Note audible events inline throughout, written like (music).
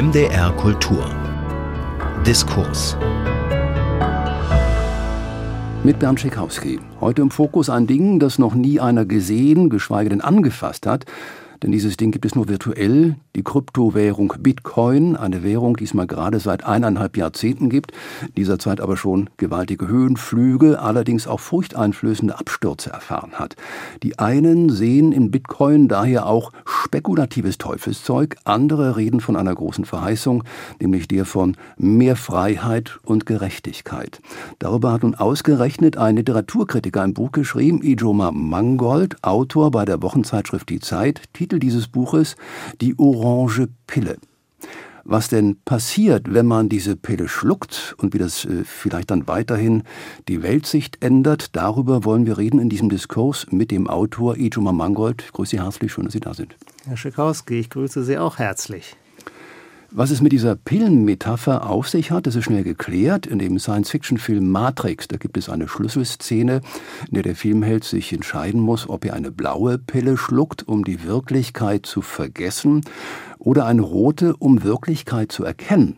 MDR Kultur Diskurs mit Bernd Schikowski. Heute im Fokus ein Ding, das noch nie einer gesehen, geschweige denn angefasst hat. Denn dieses Ding gibt es nur virtuell. Die Kryptowährung Bitcoin, eine Währung, die es mal gerade seit eineinhalb Jahrzehnten gibt, dieser Zeit aber schon gewaltige Höhenflüge, allerdings auch furchteinflößende Abstürze erfahren hat. Die einen sehen in Bitcoin daher auch spekulatives Teufelszeug, andere reden von einer großen Verheißung, nämlich der von mehr Freiheit und Gerechtigkeit. Darüber hat nun ausgerechnet ein Literaturkritiker ein Buch geschrieben, Ijoma Mangold, Autor bei der Wochenzeitschrift Die Zeit, Titel dieses Buches Die orange Pille. Was denn passiert, wenn man diese Pille schluckt und wie das äh, vielleicht dann weiterhin die Weltsicht ändert, darüber wollen wir reden in diesem Diskurs mit dem Autor Ijoma Mangold. Ich grüße Sie herzlich, schön, dass Sie da sind. Herr Schikowski, ich grüße Sie auch herzlich. Was es mit dieser Pillenmetapher auf sich hat, das ist schnell geklärt. In dem Science-Fiction-Film Matrix, da gibt es eine Schlüsselszene, in der der Filmheld sich entscheiden muss, ob er eine blaue Pille schluckt, um die Wirklichkeit zu vergessen, oder eine rote, um Wirklichkeit zu erkennen.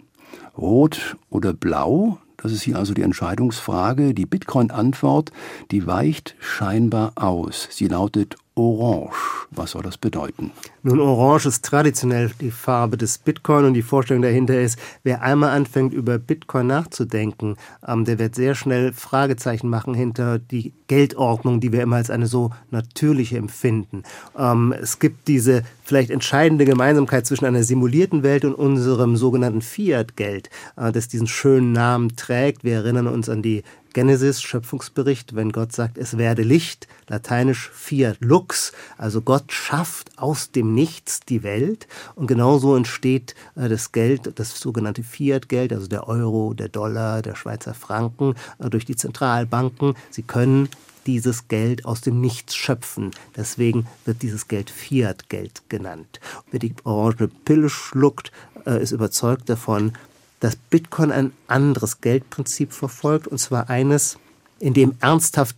Rot oder blau, das ist hier also die Entscheidungsfrage. Die Bitcoin-Antwort, die weicht scheinbar aus. Sie lautet Orange. Was soll das bedeuten? Nun, Orange ist traditionell die Farbe des Bitcoin und die Vorstellung dahinter ist, wer einmal anfängt, über Bitcoin nachzudenken, ähm, der wird sehr schnell Fragezeichen machen hinter die Geldordnung, die wir immer als eine so natürliche empfinden. Ähm, es gibt diese vielleicht entscheidende Gemeinsamkeit zwischen einer simulierten Welt und unserem sogenannten Fiat-Geld, äh, das diesen schönen Namen trägt. Wir erinnern uns an die Genesis, Schöpfungsbericht, wenn Gott sagt, es werde Licht, lateinisch fiat lux, also Gott schafft aus dem Nichts die Welt und genauso entsteht äh, das Geld, das sogenannte Fiat-Geld, also der Euro, der Dollar, der Schweizer Franken, äh, durch die Zentralbanken. Sie können dieses Geld aus dem Nichts schöpfen. Deswegen wird dieses Geld Fiat-Geld genannt. Wer die orange Pille schluckt, äh, ist überzeugt davon, dass Bitcoin ein anderes Geldprinzip verfolgt, und zwar eines, in dem ernsthaft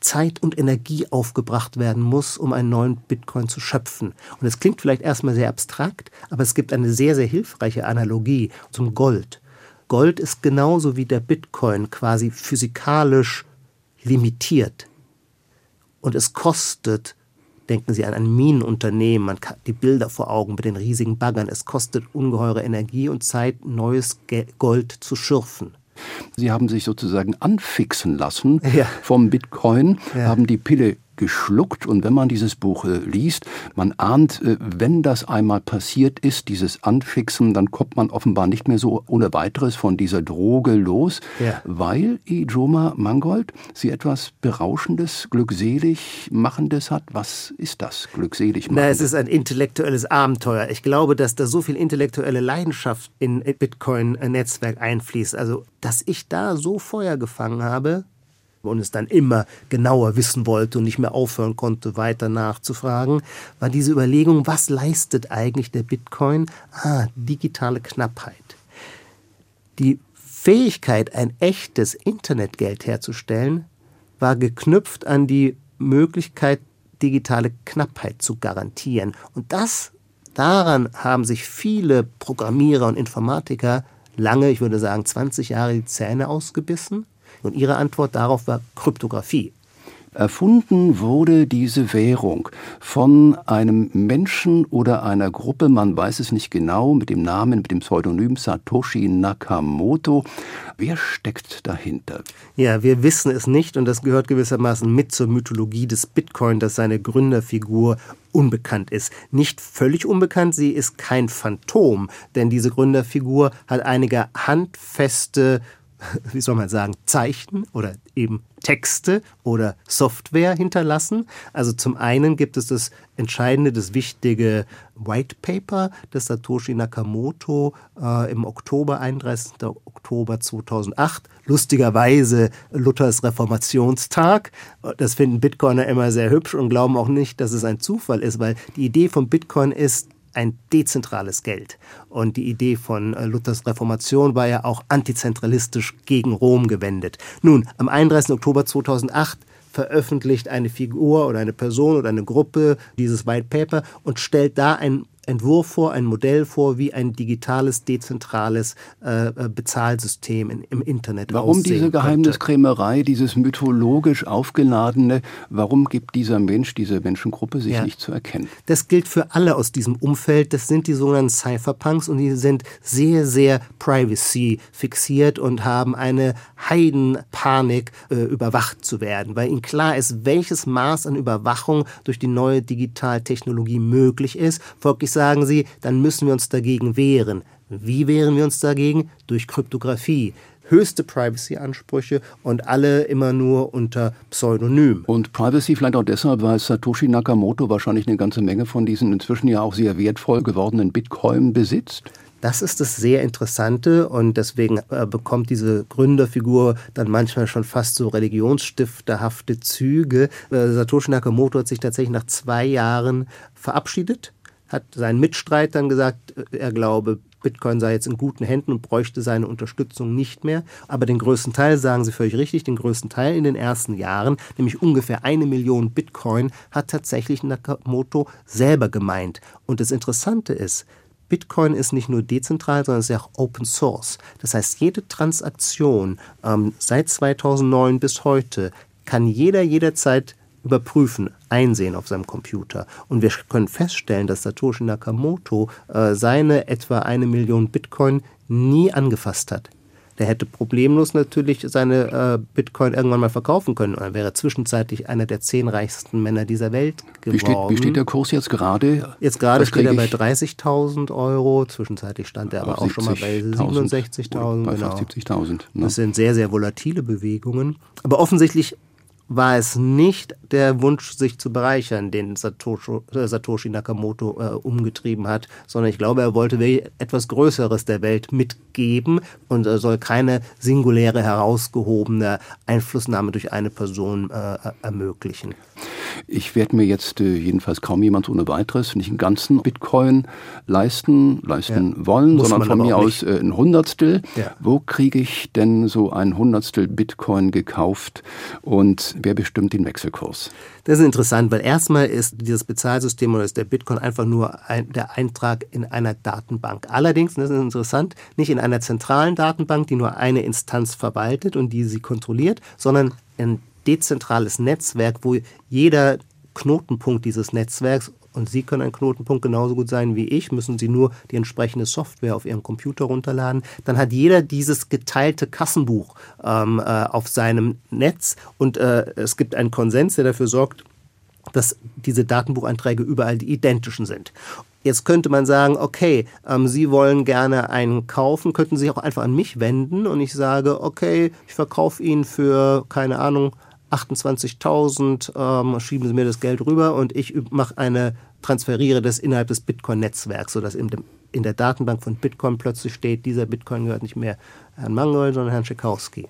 Zeit und Energie aufgebracht werden muss, um einen neuen Bitcoin zu schöpfen. Und es klingt vielleicht erstmal sehr abstrakt, aber es gibt eine sehr, sehr hilfreiche Analogie zum Gold. Gold ist genauso wie der Bitcoin quasi physikalisch limitiert. Und es kostet Denken Sie an ein Minenunternehmen, man hat die Bilder vor Augen mit den riesigen Baggern. Es kostet ungeheure Energie und Zeit, neues Gold zu schürfen. Sie haben sich sozusagen anfixen lassen ja. vom Bitcoin, ja. haben die Pille geschluckt. Und wenn man dieses Buch äh, liest, man ahnt, äh, wenn das einmal passiert ist, dieses Anfixen, dann kommt man offenbar nicht mehr so ohne weiteres von dieser Droge los, ja. weil Ijoma Mangold sie etwas Berauschendes, glückselig Machendes hat. Was ist das, glückselig Machendes? Na, es ist ein intellektuelles Abenteuer. Ich glaube, dass da so viel intellektuelle Leidenschaft in Bitcoin-Netzwerk einfließt. Also, dass ich da so Feuer gefangen habe, und es dann immer genauer wissen wollte und nicht mehr aufhören konnte, weiter nachzufragen, war diese Überlegung, was leistet eigentlich der Bitcoin? Ah, digitale Knappheit. Die Fähigkeit, ein echtes Internetgeld herzustellen, war geknüpft an die Möglichkeit, digitale Knappheit zu garantieren. Und das, daran haben sich viele Programmierer und Informatiker lange, ich würde sagen 20 Jahre die Zähne ausgebissen und Ihre Antwort darauf war Kryptographie. Erfunden wurde diese Währung von einem Menschen oder einer Gruppe, man weiß es nicht genau, mit dem Namen, mit dem Pseudonym Satoshi Nakamoto. Wer steckt dahinter? Ja, wir wissen es nicht und das gehört gewissermaßen mit zur Mythologie des Bitcoin, dass seine Gründerfigur unbekannt ist. Nicht völlig unbekannt, sie ist kein Phantom, denn diese Gründerfigur hat einige handfeste (laughs) wie soll man sagen, Zeichen oder eben Texte oder Software hinterlassen. Also zum einen gibt es das entscheidende, das wichtige White Paper des Satoshi Nakamoto äh, im Oktober, 31. Oktober 2008. Lustigerweise Luthers Reformationstag. Das finden Bitcoiner immer sehr hübsch und glauben auch nicht, dass es ein Zufall ist, weil die Idee von Bitcoin ist, ein dezentrales Geld. Und die Idee von äh, Luthers Reformation war ja auch antizentralistisch gegen Rom gewendet. Nun, am 31. Oktober 2008 veröffentlicht eine Figur oder eine Person oder eine Gruppe dieses White Paper und stellt da ein Entwurf vor, ein Modell vor, wie ein digitales, dezentrales äh, äh Bezahlsystem in, im Internet Warum diese Geheimniskrämerei, dieses mythologisch aufgeladene, warum gibt dieser Mensch, diese Menschengruppe sich ja. nicht zu erkennen? Das gilt für alle aus diesem Umfeld. Das sind die sogenannten Cypherpunks und die sind sehr, sehr privacy fixiert und haben eine Heidenpanik, äh, überwacht zu werden, weil ihnen klar ist, welches Maß an Überwachung durch die neue Digitaltechnologie möglich ist. Folglich sagen sie, dann müssen wir uns dagegen wehren. Wie wehren wir uns dagegen? Durch Kryptographie höchste Privacy-Ansprüche und alle immer nur unter Pseudonym. Und Privacy vielleicht auch deshalb, weil Satoshi Nakamoto wahrscheinlich eine ganze Menge von diesen inzwischen ja auch sehr wertvoll gewordenen Bitcoin besitzt? Das ist das sehr Interessante und deswegen äh, bekommt diese Gründerfigur dann manchmal schon fast so religionsstifterhafte Züge. Äh, Satoshi Nakamoto hat sich tatsächlich nach zwei Jahren verabschiedet, hat seinen Mitstreitern gesagt, äh, er glaube, Bitcoin sei jetzt in guten Händen und bräuchte seine Unterstützung nicht mehr. Aber den größten Teil, sagen Sie völlig richtig, den größten Teil in den ersten Jahren, nämlich ungefähr eine Million Bitcoin, hat tatsächlich Nakamoto selber gemeint. Und das Interessante ist, Bitcoin ist nicht nur dezentral, sondern es ist auch Open Source. Das heißt, jede Transaktion ähm, seit 2009 bis heute kann jeder jederzeit überprüfen, einsehen auf seinem Computer. Und wir können feststellen, dass Satoshi Nakamoto äh, seine etwa eine Million Bitcoin nie angefasst hat. Der hätte problemlos natürlich seine äh, Bitcoin irgendwann mal verkaufen können. Und er wäre zwischenzeitlich einer der zehn reichsten Männer dieser Welt geworden. Wie steht, wie steht der Kurs jetzt gerade? Jetzt gerade steht er bei 30.000 Euro. Zwischenzeitlich stand er aber auch schon mal bei 67.000. Bei genau. 70.000. Ne? Das sind sehr, sehr volatile Bewegungen. Aber offensichtlich war es nicht der Wunsch, sich zu bereichern, den Satoshi, äh, Nakamoto äh, umgetrieben hat, sondern ich glaube, er wollte etwas Größeres der Welt mitgeben und äh, soll keine singuläre, herausgehobene Einflussnahme durch eine Person äh, ermöglichen. Ich werde mir jetzt äh, jedenfalls kaum jemand ohne weiteres nicht einen ganzen Bitcoin leisten, leisten ja. wollen, Muss sondern von mir aus äh, ein Hundertstel. Ja. Wo kriege ich denn so ein Hundertstel Bitcoin gekauft und wer bestimmt den Wechselkurs? Das ist interessant, weil erstmal ist dieses Bezahlsystem oder ist der Bitcoin einfach nur ein, der Eintrag in einer Datenbank. Allerdings, das ist interessant, nicht in einer zentralen Datenbank, die nur eine Instanz verwaltet und die sie kontrolliert, sondern in dezentrales Netzwerk, wo jeder Knotenpunkt dieses Netzwerks und Sie können ein Knotenpunkt genauso gut sein wie ich, müssen Sie nur die entsprechende Software auf Ihrem Computer runterladen. Dann hat jeder dieses geteilte Kassenbuch ähm, äh, auf seinem Netz und äh, es gibt einen Konsens, der dafür sorgt, dass diese Datenbucheinträge überall die identischen sind. Jetzt könnte man sagen, okay, ähm, Sie wollen gerne einen kaufen, könnten Sie sich auch einfach an mich wenden und ich sage, okay, ich verkaufe ihn für, keine Ahnung, 28.000, ähm, schieben Sie mir das Geld rüber und ich mache eine, transferiere das innerhalb des Bitcoin-Netzwerks, sodass in, dem, in der Datenbank von Bitcoin plötzlich steht, dieser Bitcoin gehört nicht mehr Herrn Mangold, sondern Herrn Tschekowski.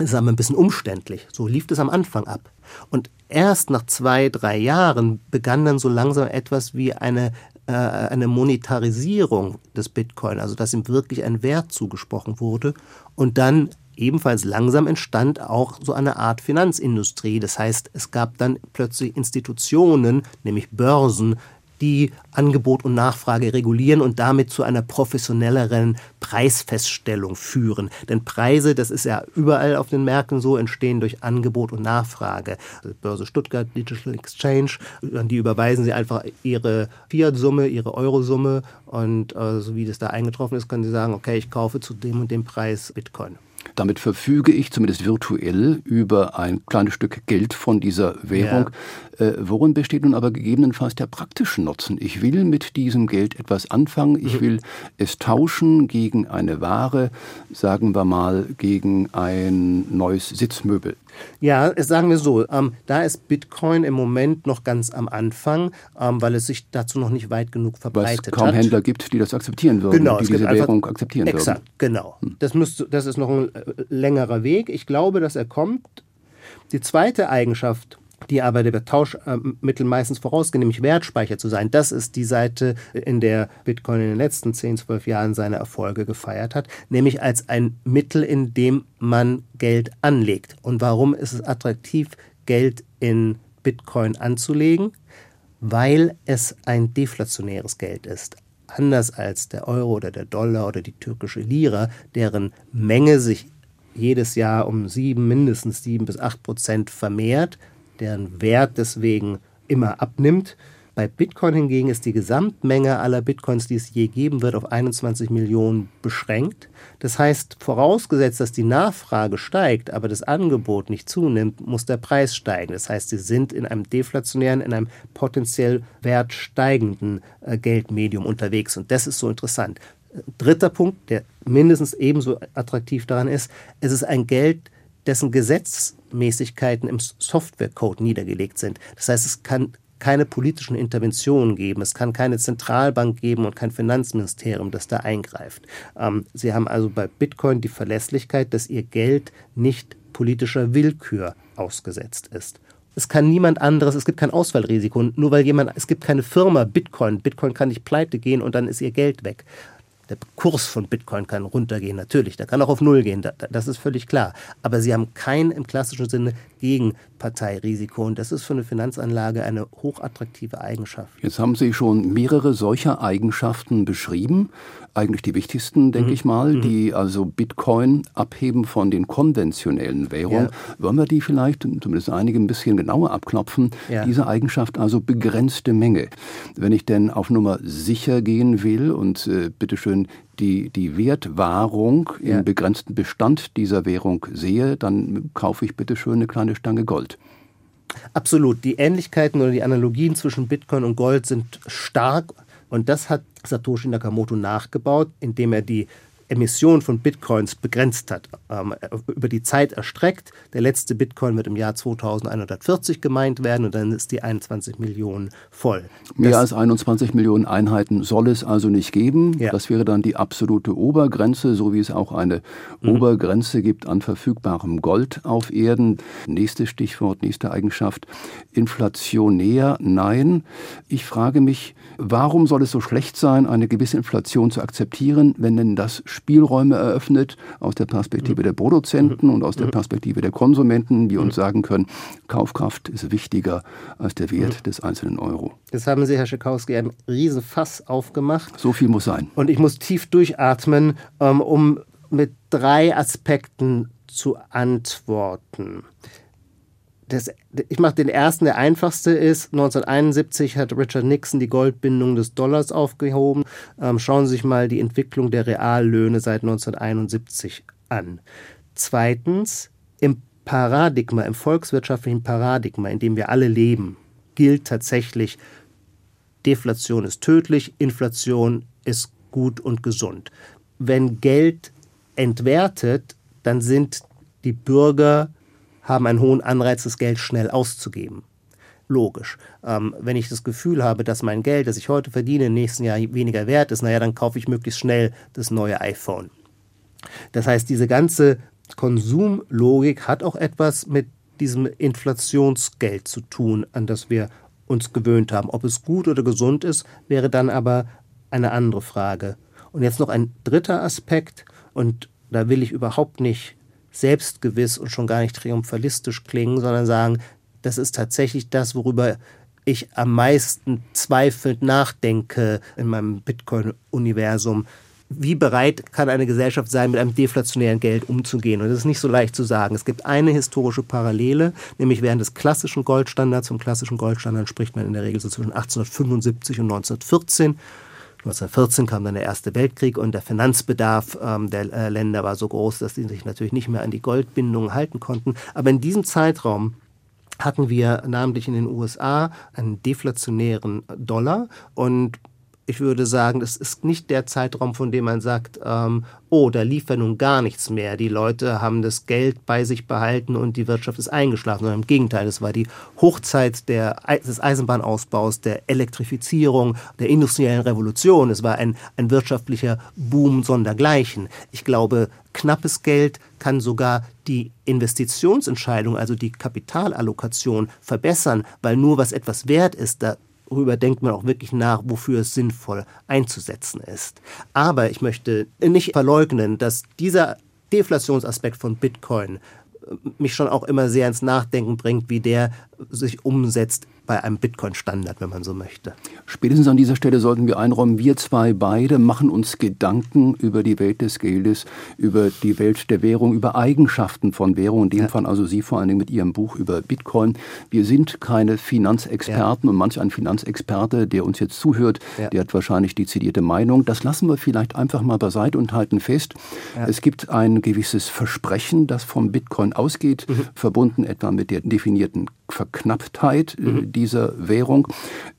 Das ist aber ein bisschen umständlich. So lief das am Anfang ab. Und erst nach zwei, drei Jahren begann dann so langsam etwas wie eine, äh, eine Monetarisierung des Bitcoin, also dass ihm wirklich ein Wert zugesprochen wurde. Und dann ebenfalls langsam entstand auch so eine Art Finanzindustrie. Das heißt, es gab dann plötzlich Institutionen, nämlich Börsen, die Angebot und Nachfrage regulieren und damit zu einer professionelleren Preisfeststellung führen. Denn Preise, das ist ja überall auf den Märkten so, entstehen durch Angebot und Nachfrage. Also Börse Stuttgart, Digital Exchange, an die überweisen sie einfach ihre Fiat-Summe, ihre Euro-Summe und äh, so wie das da eingetroffen ist, können sie sagen, okay, ich kaufe zu dem und dem Preis Bitcoin. Damit verfüge ich zumindest virtuell über ein kleines Stück Geld von dieser Währung. Ja. Äh, worin besteht nun aber gegebenenfalls der praktische Nutzen? Ich will mit diesem Geld etwas anfangen. Ich mhm. will es tauschen gegen eine Ware, sagen wir mal gegen ein neues Sitzmöbel. Ja, sagen wir so, ähm, da ist Bitcoin im Moment noch ganz am Anfang, ähm, weil es sich dazu noch nicht weit genug verbreitet weil es kaum hat. Händler gibt, die das akzeptieren würden, genau, die diese Währung akzeptieren exakt, würden. Genau, hm. das, müsste, das ist noch ein äh, längerer Weg. Ich glaube, dass er kommt. Die zweite Eigenschaft die aber der Tauschmittel meistens vorausgehen, nämlich Wertspeicher zu sein. Das ist die Seite, in der Bitcoin in den letzten 10, 12 Jahren seine Erfolge gefeiert hat, nämlich als ein Mittel, in dem man Geld anlegt. Und warum ist es attraktiv, Geld in Bitcoin anzulegen? weil es ein deflationäres Geld ist. Anders als der Euro oder der Dollar oder die türkische Lira, deren Menge sich jedes Jahr um sieben, mindestens sieben bis acht Prozent vermehrt, deren Wert deswegen immer abnimmt, bei Bitcoin hingegen ist die Gesamtmenge aller Bitcoins, die es je geben wird, auf 21 Millionen beschränkt. Das heißt, vorausgesetzt, dass die Nachfrage steigt, aber das Angebot nicht zunimmt, muss der Preis steigen. Das heißt, sie sind in einem deflationären, in einem potenziell wertsteigenden äh, Geldmedium unterwegs. Und das ist so interessant. Dritter Punkt, der mindestens ebenso attraktiv daran ist, es ist ein Geld, dessen Gesetzmäßigkeiten im Softwarecode niedergelegt sind. Das heißt, es kann keine politischen Interventionen geben. Es kann keine Zentralbank geben und kein Finanzministerium, das da eingreift. Ähm, Sie haben also bei Bitcoin die Verlässlichkeit, dass Ihr Geld nicht politischer Willkür ausgesetzt ist. Es kann niemand anderes, es gibt kein Ausfallrisiko. Nur weil jemand, es gibt keine Firma Bitcoin. Bitcoin kann nicht pleite gehen und dann ist ihr Geld weg. Der Kurs von Bitcoin kann runtergehen, natürlich. Der kann auch auf Null gehen, das ist völlig klar. Aber sie haben kein im klassischen Sinne Gegenparteirisiko. Und das ist für eine Finanzanlage eine hochattraktive Eigenschaft. Jetzt haben Sie schon mehrere solcher Eigenschaften beschrieben. Eigentlich die wichtigsten, denke mhm. ich mal, mhm. die also Bitcoin abheben von den konventionellen Währungen. Ja. Wollen wir die vielleicht, zumindest einige, ein bisschen genauer abklopfen? Ja. Diese Eigenschaft also begrenzte Menge. Wenn ich denn auf Nummer sicher gehen will und äh, bitteschön die, die Wertwahrung ja. im begrenzten Bestand dieser Währung sehe, dann kaufe ich bitte schön eine kleine Stange Gold. Absolut. Die Ähnlichkeiten oder die Analogien zwischen Bitcoin und Gold sind stark. Und das hat Satoshi Nakamoto nachgebaut, indem er die Emission von Bitcoins begrenzt hat, ähm, über die Zeit erstreckt. Der letzte Bitcoin wird im Jahr 2140 gemeint werden und dann ist die 21 Millionen voll. Mehr das, als 21 Millionen Einheiten soll es also nicht geben. Ja. Das wäre dann die absolute Obergrenze, so wie es auch eine mhm. Obergrenze gibt an verfügbarem Gold auf Erden. Nächstes Stichwort, nächste Eigenschaft. Inflationär, nein. Ich frage mich, warum soll es so schlecht sein, eine gewisse Inflation zu akzeptieren, wenn denn das Spielräume eröffnet aus der Perspektive der Produzenten und aus der Perspektive der Konsumenten, die uns sagen können, Kaufkraft ist wichtiger als der Wert des einzelnen Euro. Jetzt haben Sie, Herr Schekowski, ein Riesenfass aufgemacht. So viel muss sein. Und ich muss tief durchatmen, ähm, um mit drei Aspekten zu antworten das, ich mache den ersten, der einfachste ist. 1971 hat Richard Nixon die Goldbindung des Dollars aufgehoben. Ähm, schauen Sie sich mal die Entwicklung der Reallöhne seit 1971 an. Zweitens, im Paradigma, im volkswirtschaftlichen Paradigma, in dem wir alle leben, gilt tatsächlich, Deflation ist tödlich, Inflation ist gut und gesund. Wenn Geld entwertet, dann sind die Bürger haben einen hohen Anreiz, das Geld schnell auszugeben. Logisch. Ähm, wenn ich das Gefühl habe, dass mein Geld, das ich heute verdiene, im nächsten Jahr weniger wert ist, naja, dann kaufe ich möglichst schnell das neue iPhone. Das heißt, diese ganze Konsumlogik hat auch etwas mit diesem Inflationsgeld zu tun, an das wir uns gewöhnt haben. Ob es gut oder gesund ist, wäre dann aber eine andere Frage. Und jetzt noch ein dritter Aspekt, und da will ich überhaupt nicht selbstgewiss und schon gar nicht triumphalistisch klingen, sondern sagen, das ist tatsächlich das, worüber ich am meisten zweifelnd nachdenke in meinem Bitcoin-Universum. Wie bereit kann eine Gesellschaft sein, mit einem deflationären Geld umzugehen? Und das ist nicht so leicht zu sagen. Es gibt eine historische Parallele, nämlich während des klassischen Goldstandards. Vom klassischen Goldstandard spricht man in der Regel so zwischen 1875 und 1914. 1914 kam dann der Erste Weltkrieg und der Finanzbedarf ähm, der äh, Länder war so groß, dass sie sich natürlich nicht mehr an die Goldbindungen halten konnten. Aber in diesem Zeitraum hatten wir namentlich in den USA einen deflationären Dollar und ich würde sagen, das ist nicht der Zeitraum, von dem man sagt, ähm, oh, da lief ja nun gar nichts mehr. Die Leute haben das Geld bei sich behalten und die Wirtschaft ist eingeschlafen. Sondern im Gegenteil, es war die Hochzeit der, des Eisenbahnausbaus, der Elektrifizierung, der industriellen Revolution. Es war ein, ein wirtschaftlicher Boom sondergleichen. Ich glaube, knappes Geld kann sogar die Investitionsentscheidung, also die Kapitalallokation verbessern, weil nur was etwas wert ist, da darüber denkt man auch wirklich nach, wofür es sinnvoll einzusetzen ist. Aber ich möchte nicht verleugnen, dass dieser Deflationsaspekt von Bitcoin äh, mich schon auch immer sehr ins Nachdenken bringt, wie der sich umsetzt bei einem Bitcoin-Standard, wenn man so möchte. Spätestens an dieser Stelle sollten wir einräumen, wir zwei beide machen uns Gedanken über die Welt des Geldes, über die Welt der Währung, über Eigenschaften von Währung, in dem ja. Fall also Sie vor allen Dingen mit Ihrem Buch über Bitcoin. Wir sind keine Finanzexperten ja. und manch ein Finanzexperte, der uns jetzt zuhört, ja. der hat wahrscheinlich dezidierte Meinung. Das lassen wir vielleicht einfach mal beiseite und halten fest. Es gibt ein gewisses Versprechen, das vom Bitcoin ausgeht, mhm. verbunden etwa mit der definierten Verknapptheit äh, mhm. dieser Währung.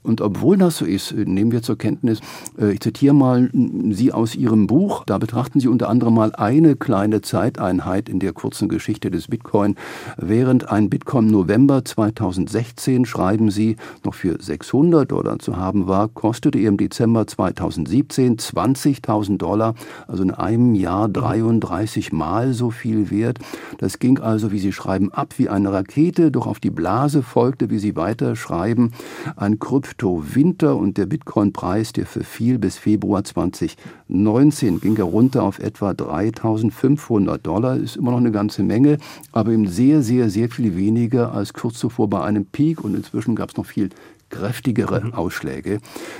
Und obwohl das so ist, äh, nehmen wir zur Kenntnis, äh, ich zitiere mal Sie aus Ihrem Buch, da betrachten Sie unter anderem mal eine kleine Zeiteinheit in der kurzen Geschichte des Bitcoin. Während ein Bitcoin November 2016, schreiben Sie, noch für 600 Dollar zu haben war, kostete er im Dezember 2017 20.000 Dollar, also in einem Jahr 33 Mal so viel wert. Das ging also, wie Sie schreiben, ab wie eine Rakete, doch auf die Blase folgte, wie Sie weiter schreiben, ein Krypto-Winter und der Bitcoin-Preis, der verfiel bis Februar 2019, ging er runter auf etwa 3500 Dollar, ist immer noch eine ganze Menge, aber eben sehr, sehr, sehr viel weniger als kurz zuvor bei einem Peak und inzwischen gab es noch viel kräftigere mhm. Ausschläge.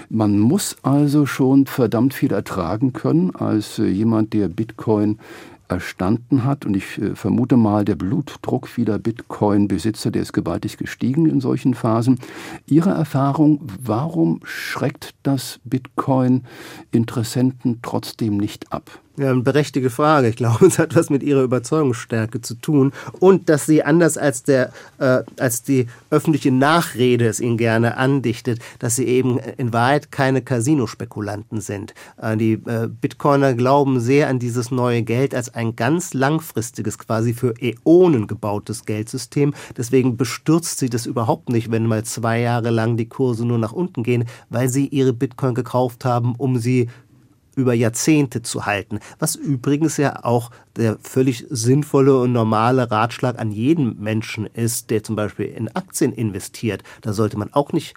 Man muss also schon verdammt viel ertragen können als äh, jemand, der Bitcoin erstanden hat. Und ich äh, vermute mal, der Blutdruck vieler Bitcoin-Besitzer, der ist gewaltig gestiegen in solchen Phasen. Ihre Erfahrung, warum schreckt das Bitcoin-Interessenten trotzdem nicht ab? Ja, eine berechtigte Frage. Ich glaube, (laughs) es hat was mit ihrer Überzeugungsstärke zu tun und dass sie anders als der äh, als die öffentliche Nachrede es ihnen gerne andichtet, dass sie eben in Wahrheit keine Casino-Spekulanten sind. Äh, die äh, Bitcoiner glauben sehr an dieses neue Geld als ein ganz langfristiges, quasi für Äonen gebautes Geldsystem. Deswegen bestürzt sie das überhaupt nicht, wenn mal zwei Jahre lang die Kurse nur nach unten gehen, weil sie ihre Bitcoin gekauft haben, um sie über Jahrzehnte zu halten, was übrigens ja auch der völlig sinnvolle und normale Ratschlag an jeden Menschen ist, der zum Beispiel in Aktien investiert. Da sollte man auch nicht,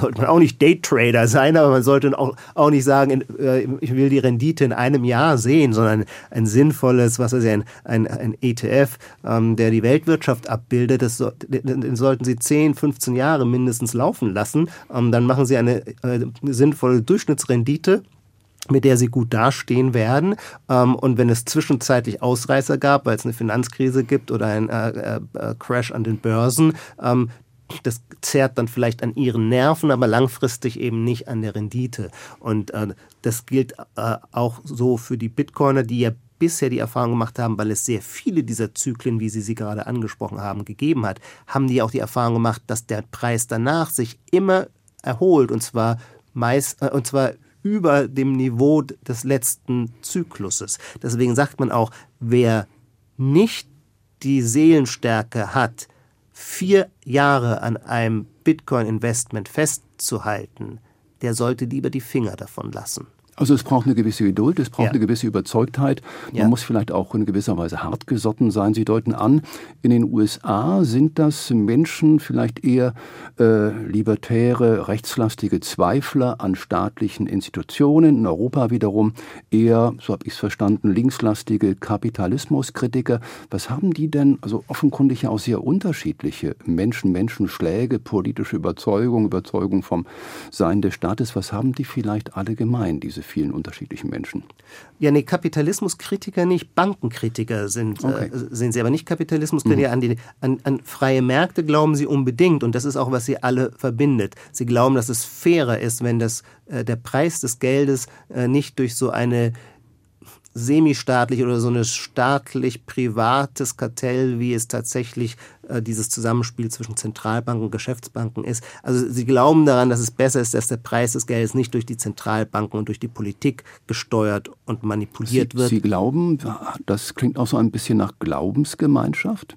sollte man auch nicht Daytrader sein, aber man sollte auch, auch nicht sagen, äh, ich will die Rendite in einem Jahr sehen, sondern ein sinnvolles, was ist ja, ein, ein, ein ETF, ähm, der die Weltwirtschaft abbildet, das den sollten Sie 10, 15 Jahre mindestens laufen lassen. Ähm, dann machen Sie eine äh, sinnvolle Durchschnittsrendite mit der sie gut dastehen werden. Ähm, und wenn es zwischenzeitlich Ausreißer gab, weil es eine Finanzkrise gibt oder ein äh, äh, äh, Crash an den Börsen, ähm, das zerrt dann vielleicht an ihren Nerven, aber langfristig eben nicht an der Rendite. Und das gilt auch so für die Bitcoiner, die ja bisher die Erfahrung gemacht haben, weil es sehr viele dieser Zyklen, wie Sie sie gerade angesprochen haben, gegeben hat, haben die auch die Erfahrung gemacht, dass der Preis danach sich immer erholt und zwar meist und zwar über dem Niveau des letzten Zykluses. Deswegen sagt man auch, wer nicht die Seelenstärke hat, vier Jahre an einem Bitcoin-Investment festzuhalten, der sollte lieber die Finger davon lassen. Also es braucht eine gewisse Geduld, es braucht ja. eine gewisse Überzeugtheit. Man ja. muss vielleicht auch in gewisser Weise hartgesotten sein. Sie deuten an, in den USA sind das Menschen vielleicht eher äh, libertäre, rechtslastige Zweifler an staatlichen Institutionen. In Europa wiederum eher, so habe ich es verstanden, linkslastige Kapitalismuskritiker. Was haben die denn, also offenkundig ja auch sehr unterschiedliche Menschen, Menschenschläge, politische Überzeugung, Überzeugung vom Sein des Staates. Was haben die vielleicht alle gemein, diese vielen unterschiedlichen Menschen. Ja, nee, Kapitalismuskritiker nicht, Bankenkritiker sind, äh, okay. äh, sind sie, aber nicht Kapitalismuskritiker. Mhm. An, die, an, an freie Märkte glauben sie unbedingt und das ist auch, was sie alle verbindet. Sie glauben, dass es fairer ist, wenn das, äh, der Preis des Geldes äh, nicht durch so eine semistaatlich oder so ein staatlich-privates Kartell, wie es tatsächlich äh, dieses Zusammenspiel zwischen Zentralbanken und Geschäftsbanken ist. Also sie glauben daran, dass es besser ist, dass der Preis des Geldes nicht durch die Zentralbanken und durch die Politik gesteuert und manipuliert sie, wird. Sie glauben, das klingt auch so ein bisschen nach Glaubensgemeinschaft?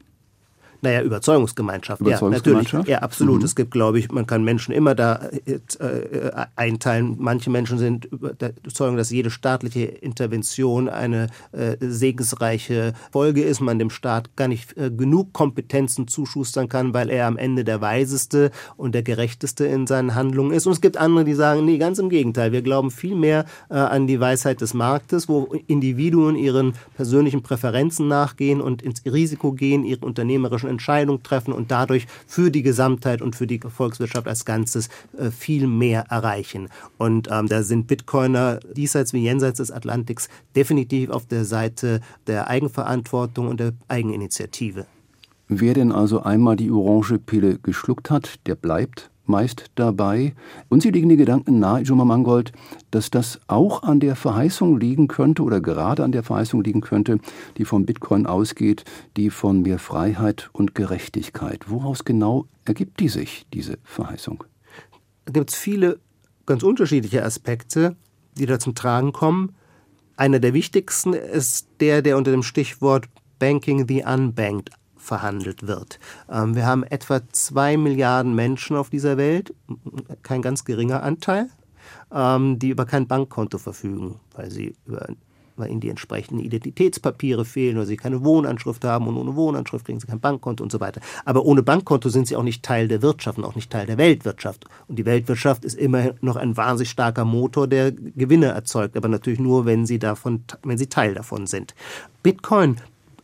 Naja, Überzeugungsgemeinschaft. Überzeugungsgemeinschaft? Ja, natürlich. Ja, absolut. Mhm. Es gibt, glaube ich, man kann Menschen immer da äh, äh, einteilen. Manche Menschen sind überzeugt, dass jede staatliche Intervention eine äh, segensreiche Folge ist, man dem Staat gar nicht äh, genug Kompetenzen zuschustern kann, weil er am Ende der Weiseste und der Gerechteste in seinen Handlungen ist. Und es gibt andere, die sagen, nee, ganz im Gegenteil. Wir glauben viel mehr äh, an die Weisheit des Marktes, wo Individuen ihren persönlichen Präferenzen nachgehen und ins Risiko gehen, ihre unternehmerischen Entscheidungen treffen und dadurch für die Gesamtheit und für die Volkswirtschaft als Ganzes äh, viel mehr erreichen. Und ähm, da sind Bitcoiner diesseits wie jenseits des Atlantiks definitiv auf der Seite der Eigenverantwortung und der Eigeninitiative. Wer denn also einmal die orange Pille geschluckt hat, der bleibt meist dabei. Und sie liegen die Gedanken nahe, Juma Mangold, dass das auch an der Verheißung liegen könnte oder gerade an der Verheißung liegen könnte, die vom Bitcoin ausgeht, die von mehr Freiheit und Gerechtigkeit. Woraus genau ergibt die sich, diese Verheißung? Da gibt es viele ganz unterschiedliche Aspekte, die da zum Tragen kommen. Einer der wichtigsten ist der, der unter dem Stichwort Banking the Unbanked verhandelt wird. Ähm, wir haben etwa zwei Milliarden Menschen auf dieser Welt, kein ganz geringer Anteil, ähm, die über kein Bankkonto verfügen, weil sie über weil ihnen die entsprechenden Identitätspapiere fehlen oder sie keine Wohnanschrift haben und ohne Wohnanschrift kriegen sie kein Bankkonto und so weiter. Aber ohne Bankkonto sind sie auch nicht Teil der Wirtschaft und auch nicht Teil der Weltwirtschaft. Und die Weltwirtschaft ist immer noch ein wahnsinnig starker Motor, der Gewinne erzeugt, aber natürlich nur, wenn sie davon, wenn sie Teil davon sind. Bitcoin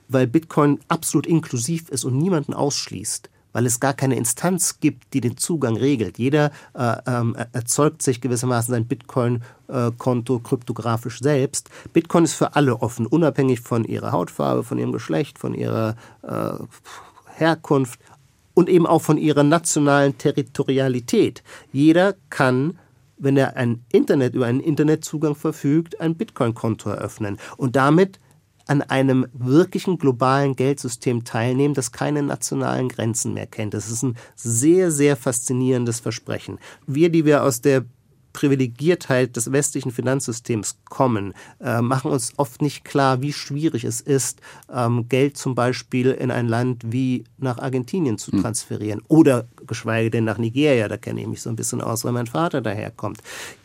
weil Bitcoin absolut inklusiv ist und niemanden ausschließt, weil es gar keine Instanz gibt, die den Zugang regelt. Jeder äh, ähm, erzeugt sich gewissermaßen sein Bitcoin-Konto äh, kryptografisch selbst. Bitcoin ist für alle offen, unabhängig von ihrer Hautfarbe, von ihrem Geschlecht, von ihrer äh, Herkunft und eben auch von ihrer nationalen Territorialität. Jeder kann wenn er ein Internet über einen Internetzugang verfügt, ein Bitcoin-Konto eröffnen und damit an einem wirklichen globalen Geldsystem teilnehmen, das keine nationalen Grenzen mehr kennt. Das ist ein sehr, sehr faszinierendes Versprechen. Wir, die wir aus der Privilegiertheit des westlichen Finanzsystems kommen, äh, machen uns oft nicht klar, wie schwierig es ist, ähm, Geld zum Beispiel in ein Land wie nach Argentinien zu hm. transferieren oder geschweige denn nach Nigeria, da kenne ich mich so ein bisschen aus, weil mein Vater daherkommt.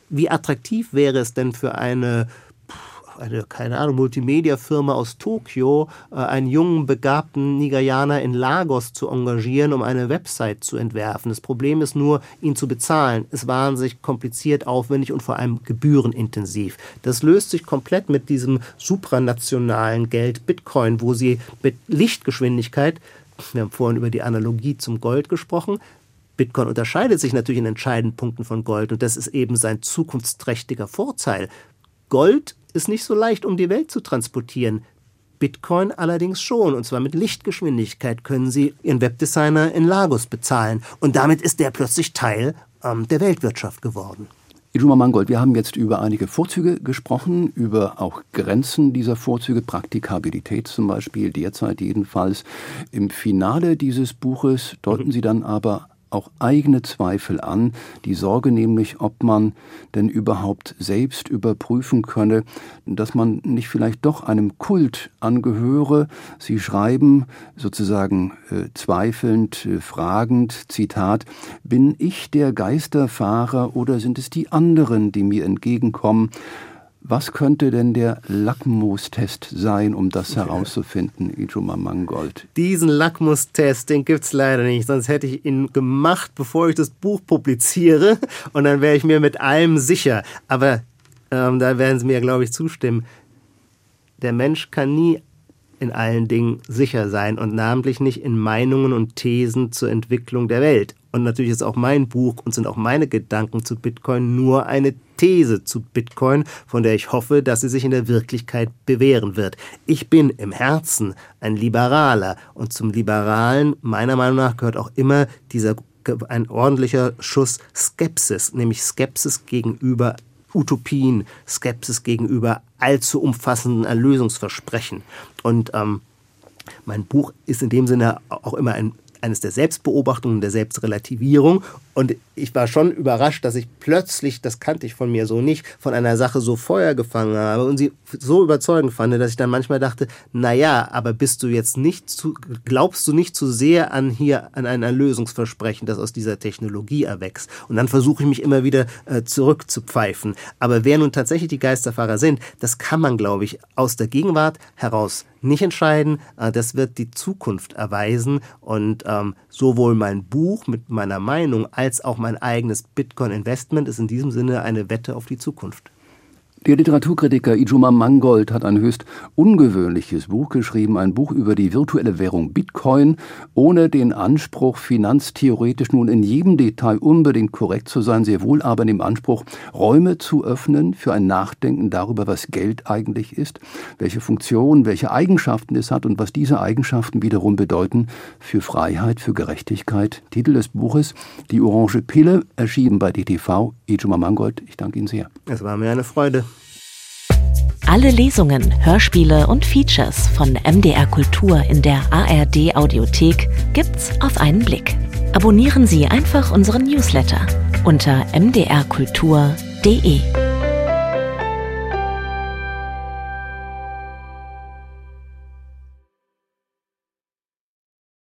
Wie attraktiv wäre es denn für eine eine, keine Ahnung, Multimedia-Firma aus Tokio, äh, einen jungen, begabten Nigerianer in Lagos zu engagieren, um eine Website zu entwerfen. Das Problem ist nur, ihn zu bezahlen. Es wahnsinnig kompliziert, aufwendig und vor allem gebührenintensiv. Das löst sich komplett mit diesem supranationalen Geld Bitcoin, wo sie mit Lichtgeschwindigkeit, wir haben vorhin über die Analogie zum Gold gesprochen, Bitcoin unterscheidet sich natürlich in entscheidenden Punkten von Gold und das ist eben sein zukunftsträchtiger Vorteil. Gold ist nicht so leicht, um die Welt zu transportieren. Bitcoin allerdings schon, und zwar mit Lichtgeschwindigkeit können Sie Ihren Webdesigner in Lagos bezahlen. Und damit ist der plötzlich Teil ähm, der Weltwirtschaft geworden. Ijuma Mangold, wir haben jetzt über einige Vorzüge gesprochen, über auch Grenzen dieser Vorzüge, Praktikabilität zum Beispiel, derzeit jedenfalls. Im Finale dieses Buches deuten mhm. Sie dann aber auch eigene Zweifel an, die Sorge nämlich, ob man denn überhaupt selbst überprüfen könne, dass man nicht vielleicht doch einem Kult angehöre. Sie schreiben sozusagen äh, zweifelnd, äh, fragend, Zitat, bin ich der Geisterfahrer oder sind es die anderen, die mir entgegenkommen? Was könnte denn der Lackmustest sein, um das herauszufinden, Ijoma Mangold? Diesen Lackmustest, den gibt es leider nicht, sonst hätte ich ihn gemacht, bevor ich das Buch publiziere und dann wäre ich mir mit allem sicher. Aber ähm, da werden Sie mir, glaube ich, zustimmen. Der Mensch kann nie in allen Dingen sicher sein und namentlich nicht in Meinungen und Thesen zur Entwicklung der Welt. Und natürlich ist auch mein Buch und sind auch meine Gedanken zu Bitcoin nur eine These zu Bitcoin, von der ich hoffe, dass sie sich in der Wirklichkeit bewähren wird. Ich bin im Herzen ein Liberaler und zum Liberalen meiner Meinung nach gehört auch immer dieser ein ordentlicher Schuss Skepsis, nämlich Skepsis gegenüber Utopien, Skepsis gegenüber allzu umfassenden Erlösungsversprechen. Und ähm, mein Buch ist in dem Sinne auch immer ein eines der Selbstbeobachtungen, der Selbstrelativierung. Und ich war schon überrascht, dass ich plötzlich, das kannte ich von mir so nicht, von einer Sache so Feuer gefangen habe und sie so überzeugend fand, dass ich dann manchmal dachte, na ja, aber bist du jetzt nicht zu, glaubst du nicht zu sehr an hier, an ein Erlösungsversprechen, das aus dieser Technologie erwächst? Und dann versuche ich mich immer wieder äh, zurückzupfeifen. Aber wer nun tatsächlich die Geisterfahrer sind, das kann man, glaube ich, aus der Gegenwart heraus nicht entscheiden. Äh, das wird die Zukunft erweisen und ähm, sowohl mein Buch mit meiner Meinung als auch mein eigenes Bitcoin-Investment ist in diesem Sinne eine Wette auf die Zukunft. Der Literaturkritiker Ijuma Mangold hat ein höchst ungewöhnliches Buch geschrieben, ein Buch über die virtuelle Währung Bitcoin, ohne den Anspruch, finanztheoretisch nun in jedem Detail unbedingt korrekt zu sein, sehr wohl aber in dem Anspruch, Räume zu öffnen für ein Nachdenken darüber, was Geld eigentlich ist, welche Funktion, welche Eigenschaften es hat und was diese Eigenschaften wiederum bedeuten für Freiheit, für Gerechtigkeit. Titel des Buches Die Orange Pille, erschienen bei DTV. Ijuma Mangold, ich danke Ihnen sehr. Es war mir eine Freude. Alle Lesungen, Hörspiele und Features von MDR Kultur in der ARD Audiothek gibt's auf einen Blick. Abonnieren Sie einfach unseren Newsletter unter mdrkultur.de.